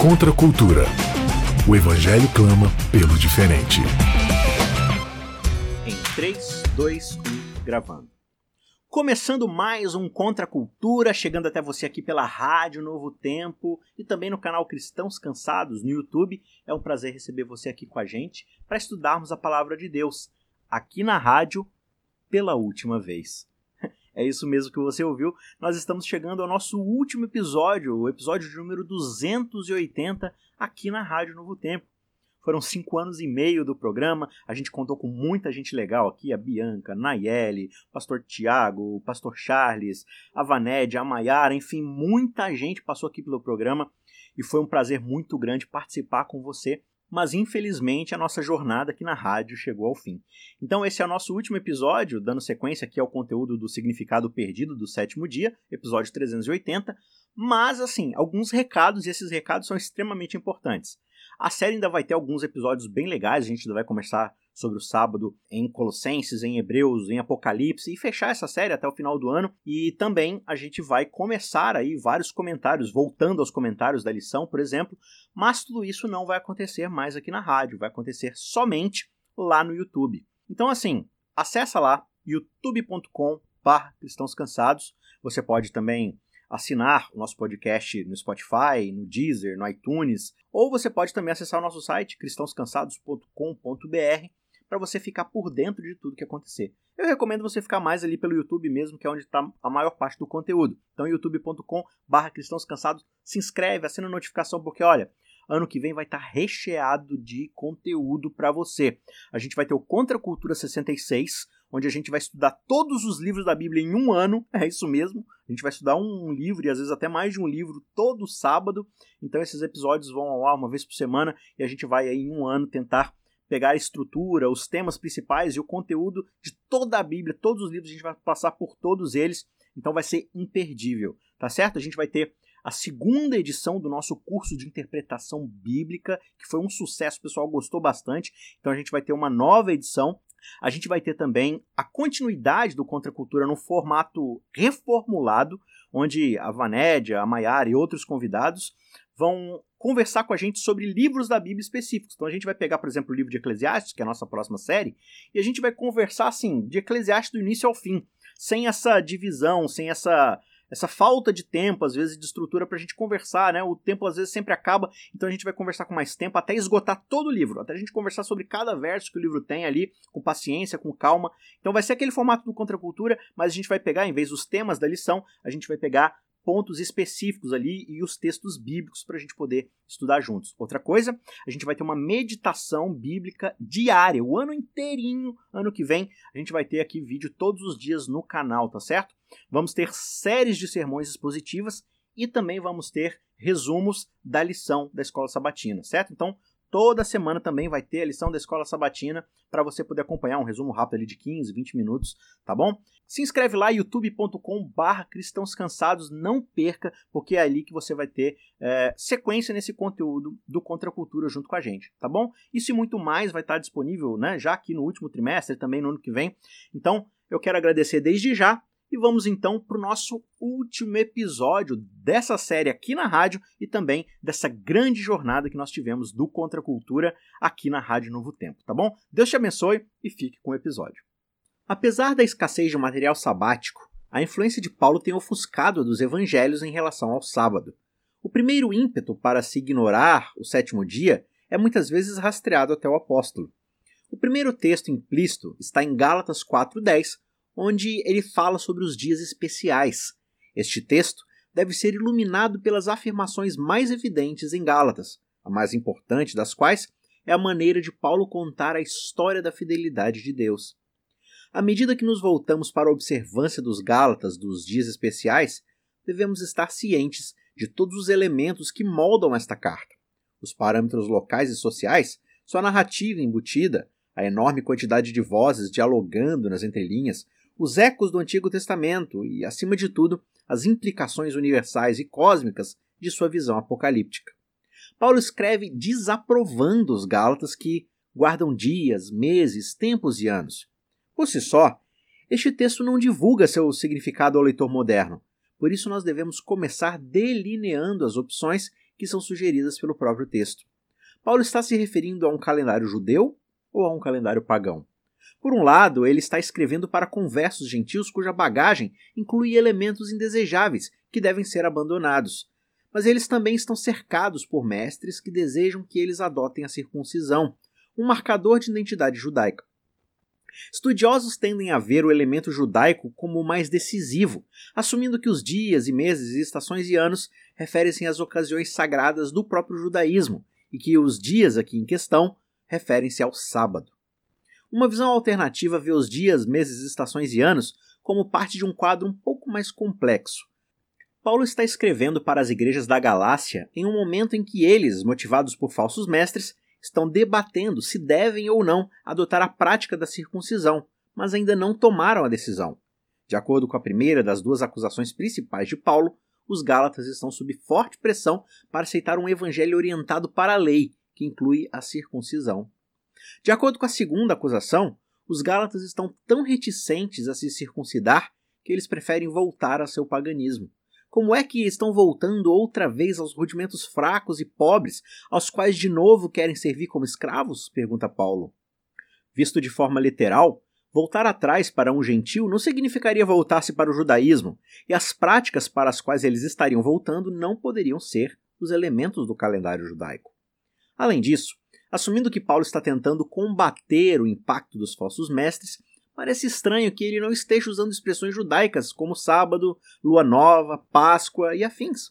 Contra a cultura. O Evangelho clama pelo diferente. Em 3, 2, 1, gravando. Começando mais um Contra a Cultura, chegando até você aqui pela Rádio Novo Tempo e também no canal Cristãos Cansados no YouTube. É um prazer receber você aqui com a gente para estudarmos a palavra de Deus aqui na rádio pela última vez. É isso mesmo que você ouviu. Nós estamos chegando ao nosso último episódio, o episódio de número 280, aqui na Rádio Novo Tempo. Foram cinco anos e meio do programa. A gente contou com muita gente legal aqui: a Bianca, Nayeli, Pastor Tiago, Pastor Charles, a Vaned, a Maiara, enfim, muita gente passou aqui pelo programa e foi um prazer muito grande participar com você mas infelizmente a nossa jornada aqui na rádio chegou ao fim. Então esse é o nosso último episódio, dando sequência aqui ao conteúdo do significado perdido do sétimo dia, episódio 380, mas assim, alguns recados e esses recados são extremamente importantes. A série ainda vai ter alguns episódios bem legais, a gente ainda vai começar sobre o sábado em Colossenses, em Hebreus, em Apocalipse e fechar essa série até o final do ano. E também a gente vai começar aí vários comentários, voltando aos comentários da lição, por exemplo, mas tudo isso não vai acontecer mais aqui na rádio, vai acontecer somente lá no YouTube. Então assim, acessa lá youtube.com/cristãos cansados. Você pode também assinar o nosso podcast no Spotify, no Deezer, no iTunes, ou você pode também acessar o nosso site cristãoscansados.com.br para você ficar por dentro de tudo que acontecer. Eu recomendo você ficar mais ali pelo YouTube mesmo, que é onde está a maior parte do conteúdo. Então, youtube.com/barra cristãos cansados, se inscreve, assina a notificação, porque olha, ano que vem vai estar tá recheado de conteúdo para você. A gente vai ter o Contra Cultura 66, onde a gente vai estudar todos os livros da Bíblia em um ano. É isso mesmo. A gente vai estudar um livro e às vezes até mais de um livro todo sábado. Então esses episódios vão ao ar uma vez por semana e a gente vai aí em um ano tentar pegar a estrutura, os temas principais e o conteúdo de toda a Bíblia, todos os livros, a gente vai passar por todos eles, então vai ser imperdível, tá certo? A gente vai ter a segunda edição do nosso curso de interpretação bíblica, que foi um sucesso, o pessoal gostou bastante, então a gente vai ter uma nova edição. A gente vai ter também a continuidade do Contra Cultura no formato reformulado, onde a Vanédia, a Maiara e outros convidados vão conversar com a gente sobre livros da Bíblia específicos. Então a gente vai pegar, por exemplo, o livro de Eclesiastes, que é a nossa próxima série, e a gente vai conversar assim, de Eclesiastes do início ao fim, sem essa divisão, sem essa essa falta de tempo, às vezes, de estrutura para a gente conversar, né? O tempo às vezes sempre acaba, então a gente vai conversar com mais tempo até esgotar todo o livro, até a gente conversar sobre cada verso que o livro tem ali, com paciência, com calma. Então vai ser aquele formato do Contra a Cultura, mas a gente vai pegar, em vez dos temas da lição, a gente vai pegar pontos específicos ali e os textos bíblicos para a gente poder estudar juntos. Outra coisa, a gente vai ter uma meditação bíblica diária, o ano inteirinho, ano que vem, a gente vai ter aqui vídeo todos os dias no canal, tá certo? Vamos ter séries de sermões expositivas e também vamos ter resumos da lição da escola sabatina, certo? Então, Toda semana também vai ter a lição da Escola Sabatina para você poder acompanhar um resumo rápido ali de 15, 20 minutos, tá bom? Se inscreve lá, youtube.com barra cristãos cansados, não perca, porque é ali que você vai ter é, sequência nesse conteúdo do Contra a Cultura junto com a gente, tá bom? Isso e muito mais vai estar disponível, né, já aqui no último trimestre, também no ano que vem. Então, eu quero agradecer desde já e vamos então para o nosso último episódio dessa série aqui na rádio e também dessa grande jornada que nós tivemos do Contra a Cultura aqui na Rádio Novo Tempo, tá bom? Deus te abençoe e fique com o episódio. Apesar da escassez de material sabático, a influência de Paulo tem ofuscado a dos evangelhos em relação ao sábado. O primeiro ímpeto para se ignorar o sétimo dia é muitas vezes rastreado até o apóstolo. O primeiro texto implícito está em Gálatas 4:10, onde ele fala sobre os dias especiais. Este texto deve ser iluminado pelas afirmações mais evidentes em Gálatas, a mais importante das quais é a maneira de Paulo contar a história da fidelidade de Deus. À medida que nos voltamos para a observância dos Gálatas dos dias especiais, devemos estar cientes de todos os elementos que moldam esta carta. Os parâmetros locais e sociais, sua narrativa embutida, a enorme quantidade de vozes dialogando nas entrelinhas, os ecos do Antigo Testamento e, acima de tudo, as implicações universais e cósmicas de sua visão apocalíptica. Paulo escreve desaprovando os Gálatas que guardam dias, meses, tempos e anos. Por si só, este texto não divulga seu significado ao leitor moderno, por isso nós devemos começar delineando as opções que são sugeridas pelo próprio texto. Paulo está se referindo a um calendário judeu ou a um calendário pagão? Por um lado, ele está escrevendo para conversos gentios cuja bagagem inclui elementos indesejáveis que devem ser abandonados. Mas eles também estão cercados por mestres que desejam que eles adotem a circuncisão, um marcador de identidade judaica. Estudiosos tendem a ver o elemento judaico como o mais decisivo, assumindo que os dias e meses e estações e anos referem-se às ocasiões sagradas do próprio judaísmo e que os dias aqui em questão referem-se ao sábado. Uma visão alternativa vê os dias, meses, estações e anos como parte de um quadro um pouco mais complexo. Paulo está escrevendo para as igrejas da Galácia em um momento em que eles, motivados por falsos mestres, estão debatendo se devem ou não adotar a prática da circuncisão, mas ainda não tomaram a decisão. De acordo com a primeira das duas acusações principais de Paulo, os Gálatas estão sob forte pressão para aceitar um evangelho orientado para a lei, que inclui a circuncisão. De acordo com a segunda acusação, os Gálatas estão tão reticentes a se circuncidar que eles preferem voltar a seu paganismo. Como é que estão voltando outra vez aos rudimentos fracos e pobres, aos quais de novo querem servir como escravos? pergunta Paulo. Visto de forma literal, voltar atrás para um gentil não significaria voltar-se para o judaísmo, e as práticas para as quais eles estariam voltando não poderiam ser os elementos do calendário judaico. Além disso, assumindo que Paulo está tentando combater o impacto dos falsos mestres, Parece estranho que ele não esteja usando expressões judaicas como sábado, lua nova, Páscoa e afins.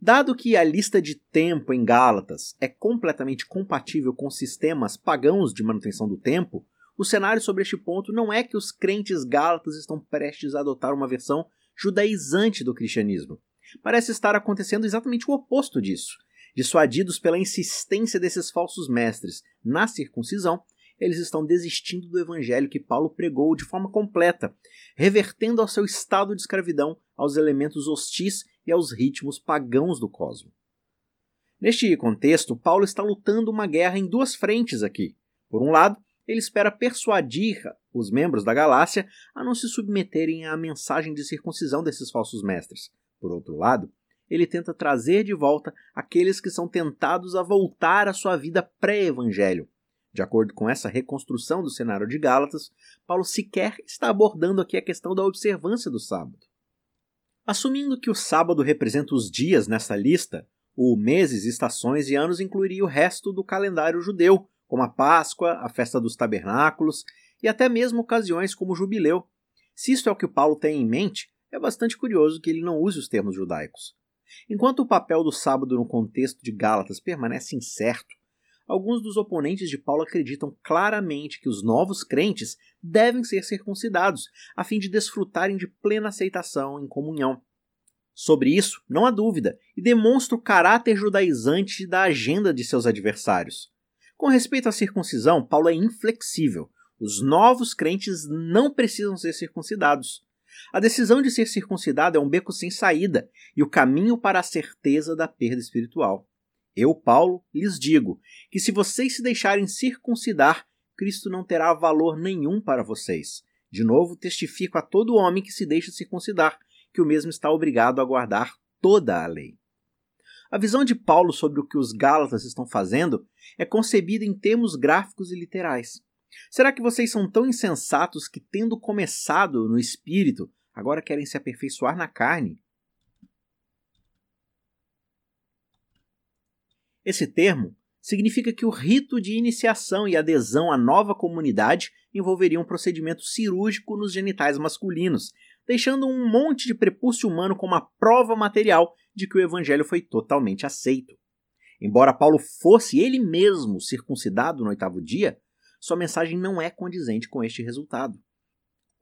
Dado que a lista de tempo em Gálatas é completamente compatível com sistemas pagãos de manutenção do tempo, o cenário sobre este ponto não é que os crentes gálatas estão prestes a adotar uma versão judaizante do cristianismo. Parece estar acontecendo exatamente o oposto disso. Dissuadidos pela insistência desses falsos mestres na circuncisão, eles estão desistindo do evangelho que Paulo pregou de forma completa, revertendo ao seu estado de escravidão aos elementos hostis e aos ritmos pagãos do cosmo. Neste contexto, Paulo está lutando uma guerra em duas frentes aqui. Por um lado, ele espera persuadir os membros da Galácia a não se submeterem à mensagem de circuncisão desses falsos mestres. Por outro lado, ele tenta trazer de volta aqueles que são tentados a voltar à sua vida pré-evangelho, de acordo com essa reconstrução do cenário de Gálatas, Paulo sequer está abordando aqui a questão da observância do sábado. Assumindo que o sábado representa os dias nessa lista, o meses, estações e anos incluiria o resto do calendário judeu, como a Páscoa, a festa dos tabernáculos e até mesmo ocasiões como o jubileu. Se isto é o que Paulo tem em mente, é bastante curioso que ele não use os termos judaicos. Enquanto o papel do sábado no contexto de Gálatas permanece incerto, alguns dos oponentes de Paulo acreditam claramente que os novos crentes devem ser circuncidados, a fim de desfrutarem de plena aceitação em comunhão. Sobre isso, não há dúvida, e demonstra o caráter judaizante da agenda de seus adversários. Com respeito à circuncisão, Paulo é inflexível. Os novos crentes não precisam ser circuncidados. A decisão de ser circuncidado é um beco sem saída e o caminho para a certeza da perda espiritual. Eu, Paulo, lhes digo que se vocês se deixarem circuncidar, Cristo não terá valor nenhum para vocês. De novo, testifico a todo homem que se deixa circuncidar que o mesmo está obrigado a guardar toda a lei. A visão de Paulo sobre o que os Gálatas estão fazendo é concebida em termos gráficos e literais. Será que vocês são tão insensatos que, tendo começado no espírito, agora querem se aperfeiçoar na carne? Esse termo significa que o rito de iniciação e adesão à nova comunidade envolveria um procedimento cirúrgico nos genitais masculinos, deixando um monte de prepúcio humano como a prova material de que o evangelho foi totalmente aceito. Embora Paulo fosse ele mesmo circuncidado no oitavo dia, sua mensagem não é condizente com este resultado.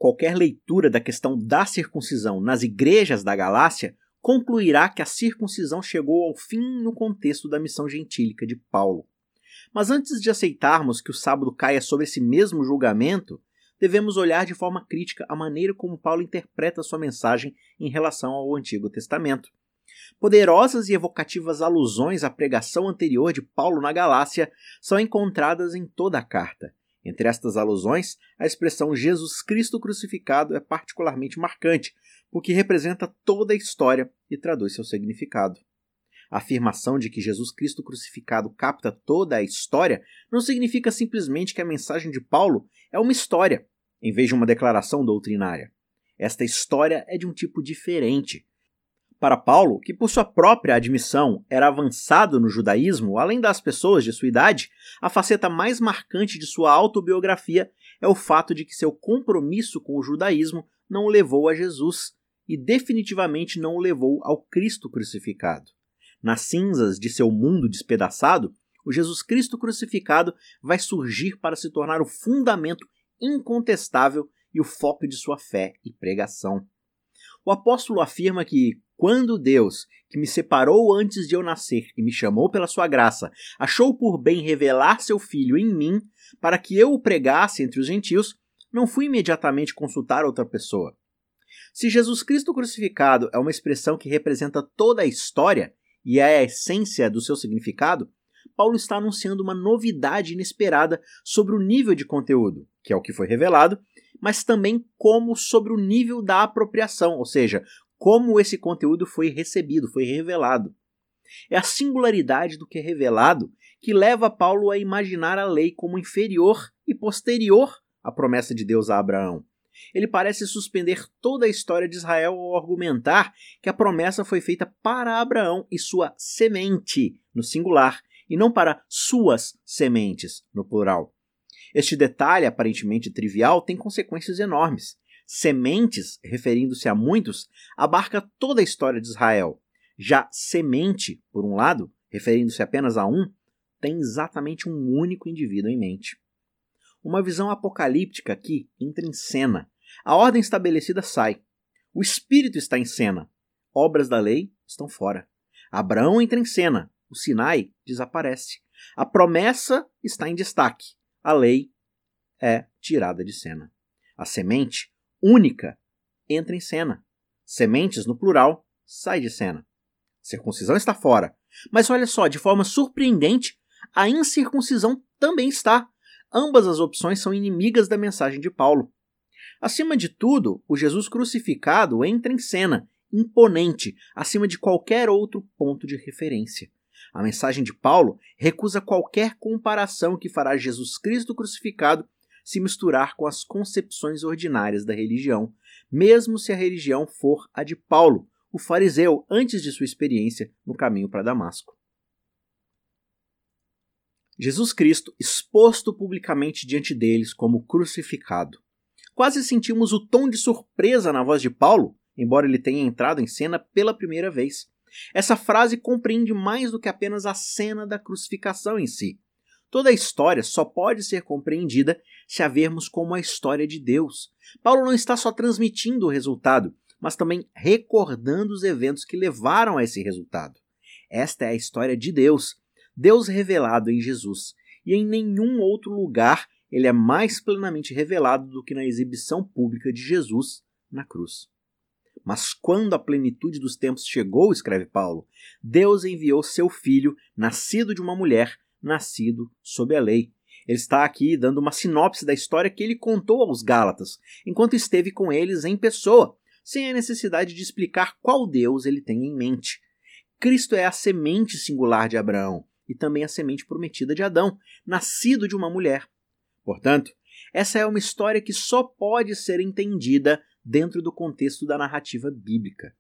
Qualquer leitura da questão da circuncisão nas igrejas da Galácia concluirá que a circuncisão chegou ao fim no contexto da missão gentílica de Paulo. Mas antes de aceitarmos que o sábado caia sobre esse mesmo julgamento, devemos olhar de forma crítica a maneira como Paulo interpreta sua mensagem em relação ao Antigo Testamento. Poderosas e evocativas alusões à pregação anterior de Paulo na Galácia são encontradas em toda a carta. Entre estas alusões, a expressão Jesus Cristo crucificado é particularmente marcante, porque representa toda a história e traduz seu significado. A afirmação de que Jesus Cristo crucificado capta toda a história não significa simplesmente que a mensagem de Paulo é uma história, em vez de uma declaração doutrinária. Esta história é de um tipo diferente. Para Paulo, que por sua própria admissão era avançado no judaísmo, além das pessoas de sua idade, a faceta mais marcante de sua autobiografia é o fato de que seu compromisso com o judaísmo não o levou a Jesus e definitivamente não o levou ao Cristo crucificado. Nas cinzas de seu mundo despedaçado, o Jesus Cristo crucificado vai surgir para se tornar o fundamento incontestável e o foco de sua fé e pregação. O apóstolo afirma que, quando Deus, que me separou antes de eu nascer e me chamou pela sua graça, achou por bem revelar seu filho em mim, para que eu o pregasse entre os gentios, não fui imediatamente consultar outra pessoa. Se Jesus Cristo crucificado é uma expressão que representa toda a história e é a essência do seu significado, Paulo está anunciando uma novidade inesperada sobre o nível de conteúdo, que é o que foi revelado, mas também como sobre o nível da apropriação, ou seja, como esse conteúdo foi recebido, foi revelado. É a singularidade do que é revelado que leva Paulo a imaginar a lei como inferior e posterior à promessa de Deus a Abraão. Ele parece suspender toda a história de Israel ao argumentar que a promessa foi feita para Abraão e sua semente, no singular, e não para suas sementes, no plural. Este detalhe, aparentemente trivial, tem consequências enormes. Sementes, referindo-se a muitos, abarca toda a história de Israel. Já semente, por um lado, referindo-se apenas a um, tem exatamente um único indivíduo em mente. Uma visão apocalíptica aqui entra em cena. A ordem estabelecida sai. O espírito está em cena. Obras da lei estão fora. Abraão entra em cena. O Sinai desaparece. A promessa está em destaque. A lei é tirada de cena. A semente única entra em cena. Sementes, no plural, sai de cena. Circuncisão está fora. Mas olha só, de forma surpreendente, a incircuncisão também está. Ambas as opções são inimigas da mensagem de Paulo. Acima de tudo, o Jesus crucificado entra em cena, imponente, acima de qualquer outro ponto de referência. A mensagem de Paulo recusa qualquer comparação que fará Jesus Cristo crucificado se misturar com as concepções ordinárias da religião, mesmo se a religião for a de Paulo, o fariseu, antes de sua experiência no caminho para Damasco. Jesus Cristo exposto publicamente diante deles como crucificado. Quase sentimos o tom de surpresa na voz de Paulo, embora ele tenha entrado em cena pela primeira vez. Essa frase compreende mais do que apenas a cena da crucificação em si. Toda a história só pode ser compreendida se a vermos como a história de Deus. Paulo não está só transmitindo o resultado, mas também recordando os eventos que levaram a esse resultado. Esta é a história de Deus, Deus revelado em Jesus, e em nenhum outro lugar ele é mais plenamente revelado do que na exibição pública de Jesus na cruz. Mas quando a plenitude dos tempos chegou, escreve Paulo, Deus enviou seu filho, nascido de uma mulher, nascido sob a lei. Ele está aqui dando uma sinopse da história que ele contou aos Gálatas, enquanto esteve com eles em pessoa, sem a necessidade de explicar qual Deus ele tem em mente. Cristo é a semente singular de Abraão e também a semente prometida de Adão, nascido de uma mulher. Portanto, essa é uma história que só pode ser entendida dentro do contexto da narrativa bíblica.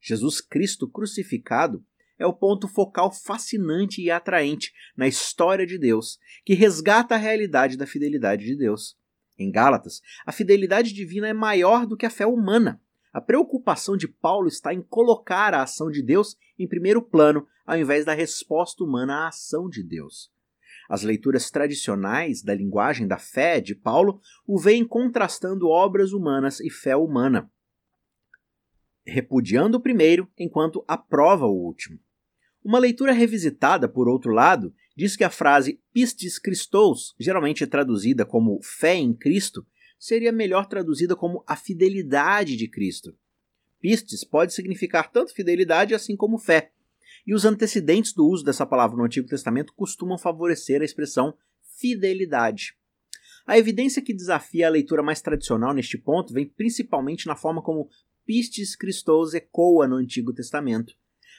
Jesus Cristo crucificado é o ponto focal fascinante e atraente na história de Deus, que resgata a realidade da fidelidade de Deus. Em Gálatas, a fidelidade divina é maior do que a fé humana. A preocupação de Paulo está em colocar a ação de Deus em primeiro plano, ao invés da resposta humana à ação de Deus. As leituras tradicionais da linguagem da fé de Paulo o veem contrastando obras humanas e fé humana, repudiando o primeiro enquanto aprova o último. Uma leitura revisitada, por outro lado, diz que a frase pistis Christos, geralmente traduzida como fé em Cristo, seria melhor traduzida como a fidelidade de Cristo. Pistis pode significar tanto fidelidade assim como fé, e os antecedentes do uso dessa palavra no Antigo Testamento costumam favorecer a expressão fidelidade. A evidência que desafia a leitura mais tradicional neste ponto vem principalmente na forma como pistis Christos ecoa no Antigo Testamento.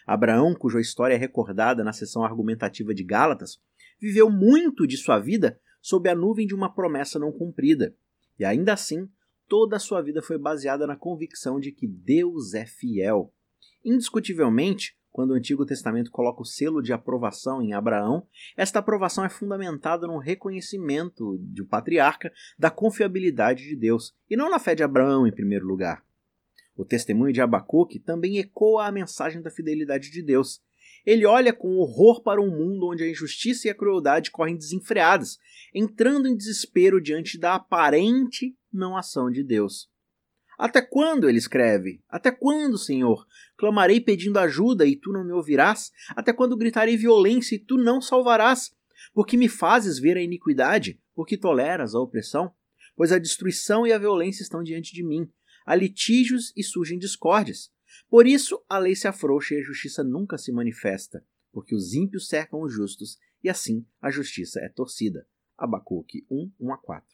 Abraão, cuja história é recordada na seção argumentativa de Gálatas, viveu muito de sua vida sob a nuvem de uma promessa não cumprida, e ainda assim, toda a sua vida foi baseada na convicção de que Deus é fiel. Indiscutivelmente, quando o Antigo Testamento coloca o selo de aprovação em Abraão, esta aprovação é fundamentada no reconhecimento um patriarca da confiabilidade de Deus, e não na fé de Abraão em primeiro lugar. O testemunho de Abacuque também ecoa a mensagem da fidelidade de Deus. Ele olha com horror para um mundo onde a injustiça e a crueldade correm desenfreadas, entrando em desespero diante da aparente não ação de Deus. Até quando, ele escreve? Até quando, Senhor? Clamarei pedindo ajuda e tu não me ouvirás? Até quando gritarei violência e tu não salvarás? Porque me fazes ver a iniquidade? Porque toleras a opressão? Pois a destruição e a violência estão diante de mim. Há litígios e surgem discórdias. Por isso a lei se afrouxa e a justiça nunca se manifesta, porque os ímpios cercam os justos e assim a justiça é torcida. Abacuque 1, 1 a 4.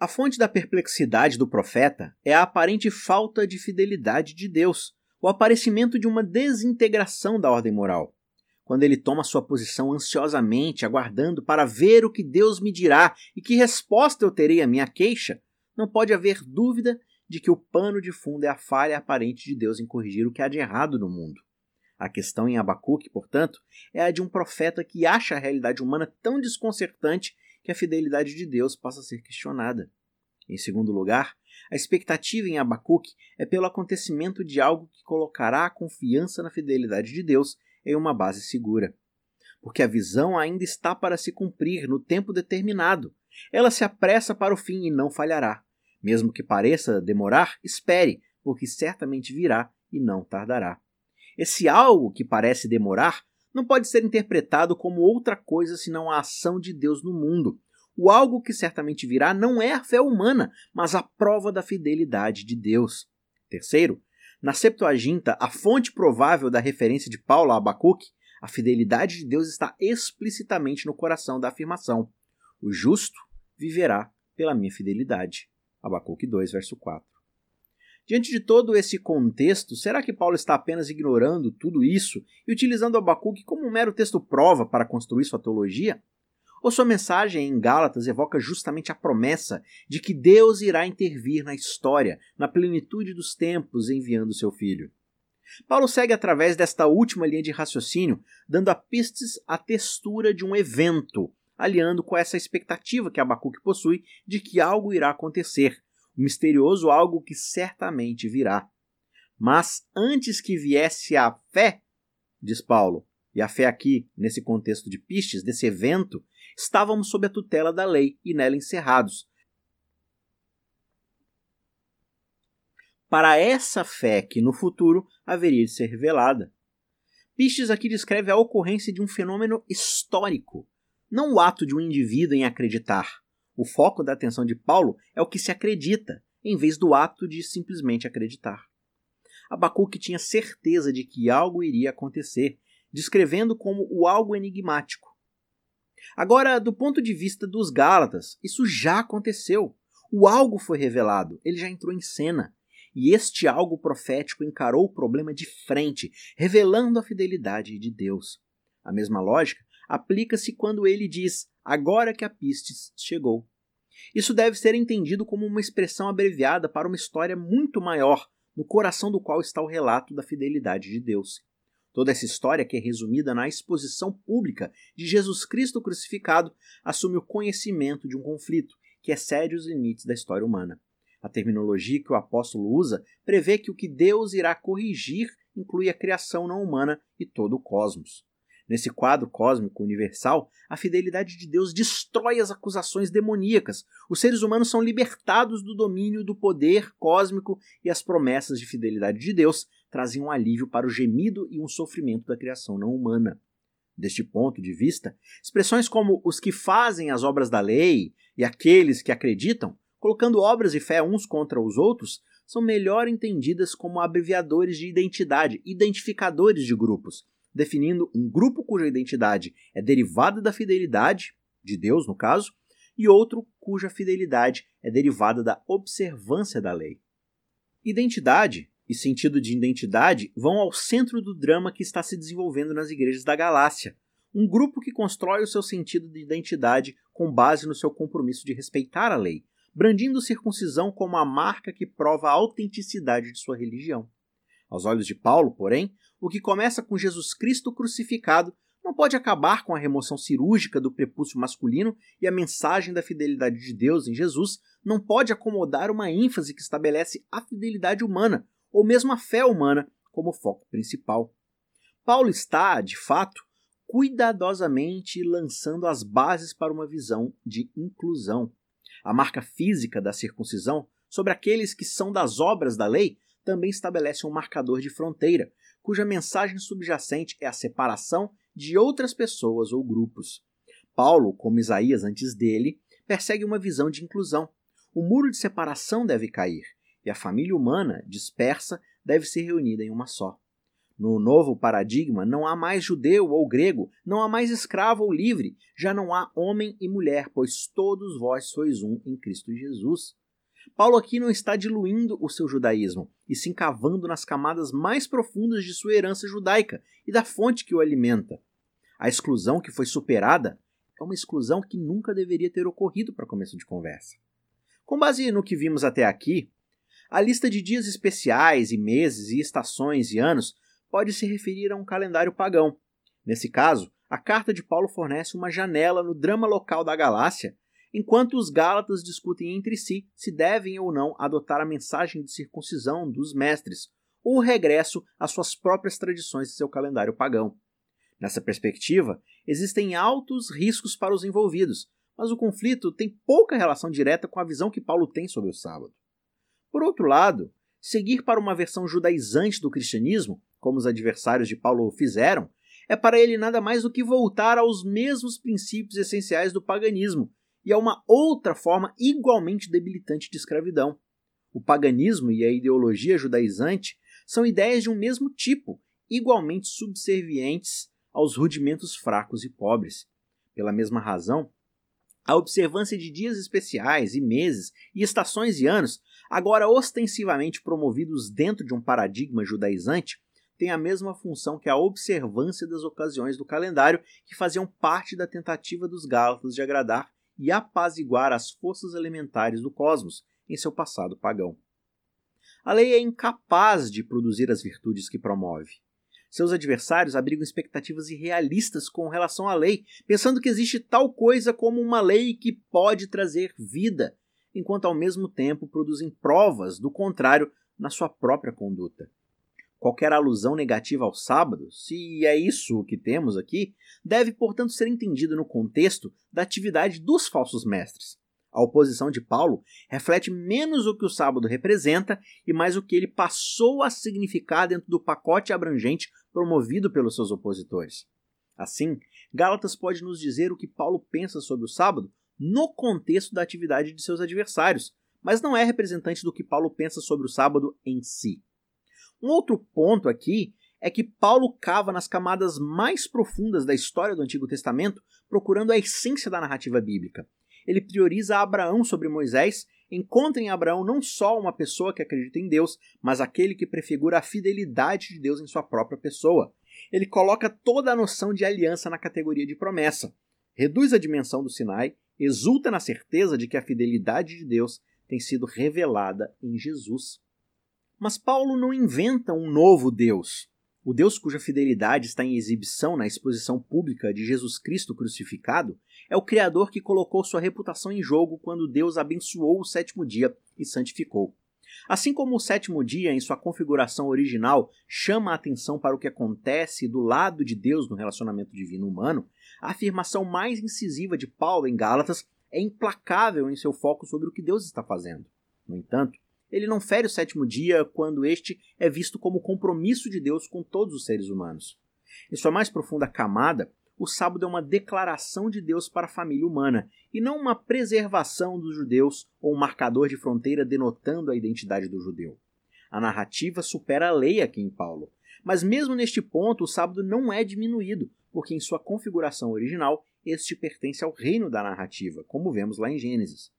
A fonte da perplexidade do profeta é a aparente falta de fidelidade de Deus, o aparecimento de uma desintegração da ordem moral. Quando ele toma sua posição ansiosamente, aguardando para ver o que Deus me dirá e que resposta eu terei à minha queixa, não pode haver dúvida de que o pano de fundo é a falha aparente de Deus em corrigir o que há de errado no mundo. A questão em Abacuque, portanto, é a de um profeta que acha a realidade humana tão desconcertante que a fidelidade de Deus passa a ser questionada. Em segundo lugar, a expectativa em Abacuque é pelo acontecimento de algo que colocará a confiança na fidelidade de Deus em uma base segura. Porque a visão ainda está para se cumprir no tempo determinado. Ela se apressa para o fim e não falhará. Mesmo que pareça demorar, espere, porque certamente virá e não tardará. Esse algo que parece demorar não pode ser interpretado como outra coisa senão a ação de Deus no mundo. O algo que certamente virá não é a fé humana, mas a prova da fidelidade de Deus. Terceiro, na Septuaginta, a fonte provável da referência de Paulo a Abacuque, a fidelidade de Deus está explicitamente no coração da afirmação: O justo viverá pela minha fidelidade. Abacuque 2, verso 4. Diante de todo esse contexto, será que Paulo está apenas ignorando tudo isso e utilizando Abacuque como um mero texto prova para construir sua teologia? Ou sua mensagem em Gálatas evoca justamente a promessa de que Deus irá intervir na história, na plenitude dos tempos, enviando seu filho? Paulo segue através desta última linha de raciocínio, dando a pistas a textura de um evento, aliando com essa expectativa que Abacuque possui de que algo irá acontecer, misterioso algo que certamente virá. Mas antes que viesse a fé, diz Paulo, e a fé aqui, nesse contexto de pistes, desse evento, estávamos sob a tutela da lei e nela encerrados. Para essa fé que no futuro haveria de ser revelada. Pistes aqui descreve a ocorrência de um fenômeno histórico, não o ato de um indivíduo em acreditar. O foco da atenção de Paulo é o que se acredita, em vez do ato de simplesmente acreditar. Abacuque tinha certeza de que algo iria acontecer, descrevendo como o algo enigmático. Agora, do ponto de vista dos Gálatas, isso já aconteceu. O algo foi revelado, ele já entrou em cena. E este algo profético encarou o problema de frente, revelando a fidelidade de Deus. A mesma lógica aplica-se quando ele diz agora que a Pistes chegou. Isso deve ser entendido como uma expressão abreviada para uma história muito maior, no coração do qual está o relato da fidelidade de Deus. Toda essa história, que é resumida na exposição pública de Jesus Cristo crucificado, assume o conhecimento de um conflito que excede os limites da história humana. A terminologia que o apóstolo usa prevê que o que Deus irá corrigir inclui a criação não humana e todo o cosmos. Nesse quadro cósmico universal, a fidelidade de Deus destrói as acusações demoníacas. Os seres humanos são libertados do domínio do poder cósmico e as promessas de fidelidade de Deus trazem um alívio para o gemido e um sofrimento da criação não humana. Deste ponto de vista, expressões como os que fazem as obras da lei e aqueles que acreditam, colocando obras e fé uns contra os outros, são melhor entendidas como abreviadores de identidade, identificadores de grupos, definindo um grupo cuja identidade é derivada da fidelidade, de Deus no caso, e outro cuja fidelidade é derivada da observância da lei. Identidade, e sentido de identidade vão ao centro do drama que está se desenvolvendo nas igrejas da Galácia. Um grupo que constrói o seu sentido de identidade com base no seu compromisso de respeitar a lei, brandindo circuncisão como a marca que prova a autenticidade de sua religião. Aos olhos de Paulo, porém, o que começa com Jesus Cristo crucificado não pode acabar com a remoção cirúrgica do prepúcio masculino e a mensagem da fidelidade de Deus em Jesus não pode acomodar uma ênfase que estabelece a fidelidade humana, ou mesmo a fé humana, como foco principal. Paulo está, de fato, cuidadosamente lançando as bases para uma visão de inclusão. A marca física da circuncisão sobre aqueles que são das obras da lei também estabelece um marcador de fronteira, cuja mensagem subjacente é a separação de outras pessoas ou grupos. Paulo, como Isaías antes dele, persegue uma visão de inclusão. O muro de separação deve cair, e a família humana, dispersa, deve ser reunida em uma só. No novo paradigma, não há mais judeu ou grego, não há mais escravo ou livre, já não há homem e mulher, pois todos vós sois um em Cristo Jesus. Paulo aqui não está diluindo o seu judaísmo e se encavando nas camadas mais profundas de sua herança judaica e da fonte que o alimenta. A exclusão que foi superada é uma exclusão que nunca deveria ter ocorrido para começo de conversa. Com base no que vimos até aqui, a lista de dias especiais e meses e estações e anos pode se referir a um calendário pagão. Nesse caso, a carta de Paulo fornece uma janela no drama local da Galácia, enquanto os Gálatas discutem entre si se devem ou não adotar a mensagem de circuncisão dos mestres ou o regresso às suas próprias tradições de seu calendário pagão. Nessa perspectiva, existem altos riscos para os envolvidos, mas o conflito tem pouca relação direta com a visão que Paulo tem sobre o sábado. Por outro lado, seguir para uma versão judaizante do cristianismo como os adversários de Paulo fizeram, é para ele nada mais do que voltar aos mesmos princípios essenciais do paganismo e a uma outra forma igualmente debilitante de escravidão. O paganismo e a ideologia judaizante são ideias de um mesmo tipo, igualmente subservientes aos rudimentos fracos e pobres. Pela mesma razão, a observância de dias especiais e meses e estações e anos, agora ostensivamente promovidos dentro de um paradigma judaizante, tem a mesma função que a observância das ocasiões do calendário que faziam parte da tentativa dos Gálatas de agradar e apaziguar as forças elementares do cosmos em seu passado pagão. A lei é incapaz de produzir as virtudes que promove. Seus adversários abrigam expectativas irrealistas com relação à lei, pensando que existe tal coisa como uma lei que pode trazer vida, enquanto ao mesmo tempo produzem provas do contrário na sua própria conduta. Qualquer alusão negativa ao sábado, se é isso que temos aqui, deve, portanto, ser entendida no contexto da atividade dos falsos mestres. A oposição de Paulo reflete menos o que o sábado representa e mais o que ele passou a significar dentro do pacote abrangente promovido pelos seus opositores. Assim, Gálatas pode nos dizer o que Paulo pensa sobre o sábado no contexto da atividade de seus adversários, mas não é representante do que Paulo pensa sobre o sábado em si. Um outro ponto aqui é que Paulo cava nas camadas mais profundas da história do Antigo Testamento, procurando a essência da narrativa bíblica. Ele prioriza Abraão sobre Moisés, encontra em Abraão não só uma pessoa que acredita em Deus, mas aquele que prefigura a fidelidade de Deus em sua própria pessoa. Ele coloca toda a noção de aliança na categoria de promessa, reduz a dimensão do Sinai, exulta na certeza de que a fidelidade de Deus tem sido revelada em Jesus. Mas Paulo não inventa um novo Deus. O Deus cuja fidelidade está em exibição na exposição pública de Jesus Cristo crucificado é o Criador que colocou sua reputação em jogo quando Deus abençoou o sétimo dia e santificou. Assim como o sétimo dia, em sua configuração original, chama a atenção para o que acontece do lado de Deus no relacionamento divino-humano, a afirmação mais incisiva de Paulo em Gálatas é implacável em seu foco sobre o que Deus está fazendo. No entanto, ele não fere o sétimo dia quando este é visto como compromisso de Deus com todos os seres humanos. Em sua mais profunda camada, o sábado é uma declaração de Deus para a família humana e não uma preservação dos judeus ou um marcador de fronteira denotando a identidade do judeu. A narrativa supera a lei aqui em Paulo, mas mesmo neste ponto o sábado não é diminuído, porque em sua configuração original este pertence ao reino da narrativa, como vemos lá em Gênesis.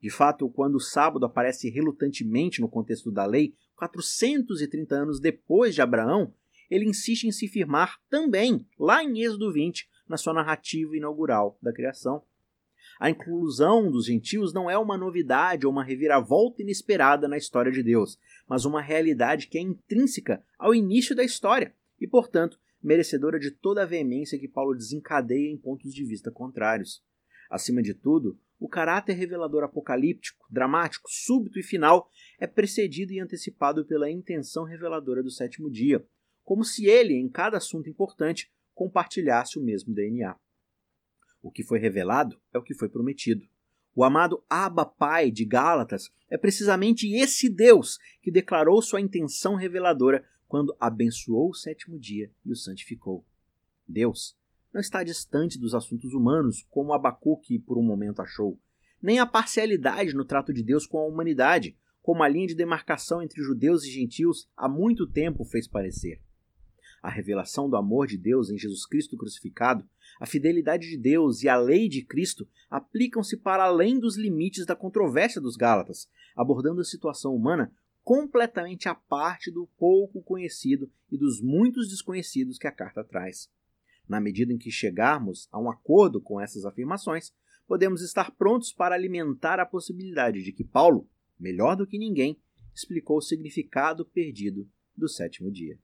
De fato, quando o sábado aparece relutantemente no contexto da lei 430 anos depois de Abraão, ele insiste em se firmar também, lá em Êxodo 20, na sua narrativa inaugural da criação. A inclusão dos gentios não é uma novidade ou uma reviravolta inesperada na história de Deus, mas uma realidade que é intrínseca ao início da história e, portanto, merecedora de toda a veemência que Paulo desencadeia em pontos de vista contrários. Acima de tudo, o caráter revelador apocalíptico, dramático, súbito e final é precedido e antecipado pela intenção reveladora do sétimo dia, como se ele, em cada assunto importante, compartilhasse o mesmo DNA. O que foi revelado é o que foi prometido. O amado Abba Pai de Gálatas é precisamente esse Deus que declarou sua intenção reveladora quando abençoou o sétimo dia e o santificou. Deus não está distante dos assuntos humanos, como Abacuque por um momento achou, nem a parcialidade no trato de Deus com a humanidade, como a linha de demarcação entre judeus e gentios há muito tempo fez parecer. A revelação do amor de Deus em Jesus Cristo crucificado, a fidelidade de Deus e a lei de Cristo aplicam-se para além dos limites da controvérsia dos Gálatas, abordando a situação humana completamente à parte do pouco conhecido e dos muitos desconhecidos que a carta traz. Na medida em que chegarmos a um acordo com essas afirmações, podemos estar prontos para alimentar a possibilidade de que Paulo, melhor do que ninguém, explicou o significado perdido do sétimo dia.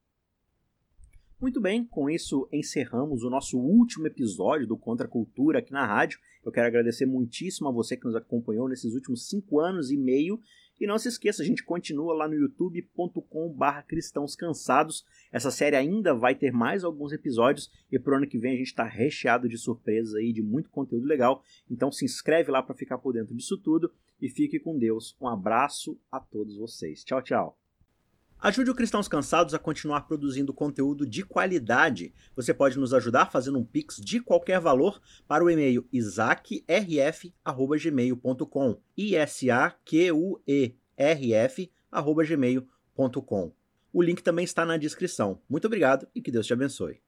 Muito bem, com isso encerramos o nosso último episódio do Contra a Cultura aqui na rádio. Eu quero agradecer muitíssimo a você que nos acompanhou nesses últimos cinco anos e meio e não se esqueça, a gente continua lá no youtube.com/barra cristãos cansados. Essa série ainda vai ter mais alguns episódios e pro ano que vem a gente está recheado de surpresas aí, de muito conteúdo legal. Então se inscreve lá para ficar por dentro disso tudo e fique com Deus. Um abraço a todos vocês. Tchau, tchau. Ajude o Cristãos Cansados a continuar produzindo conteúdo de qualidade. Você pode nos ajudar fazendo um pix de qualquer valor para o e-mail isaacrf@gmail.com. I S A Q U E R F@gmail.com. O link também está na descrição. Muito obrigado e que Deus te abençoe.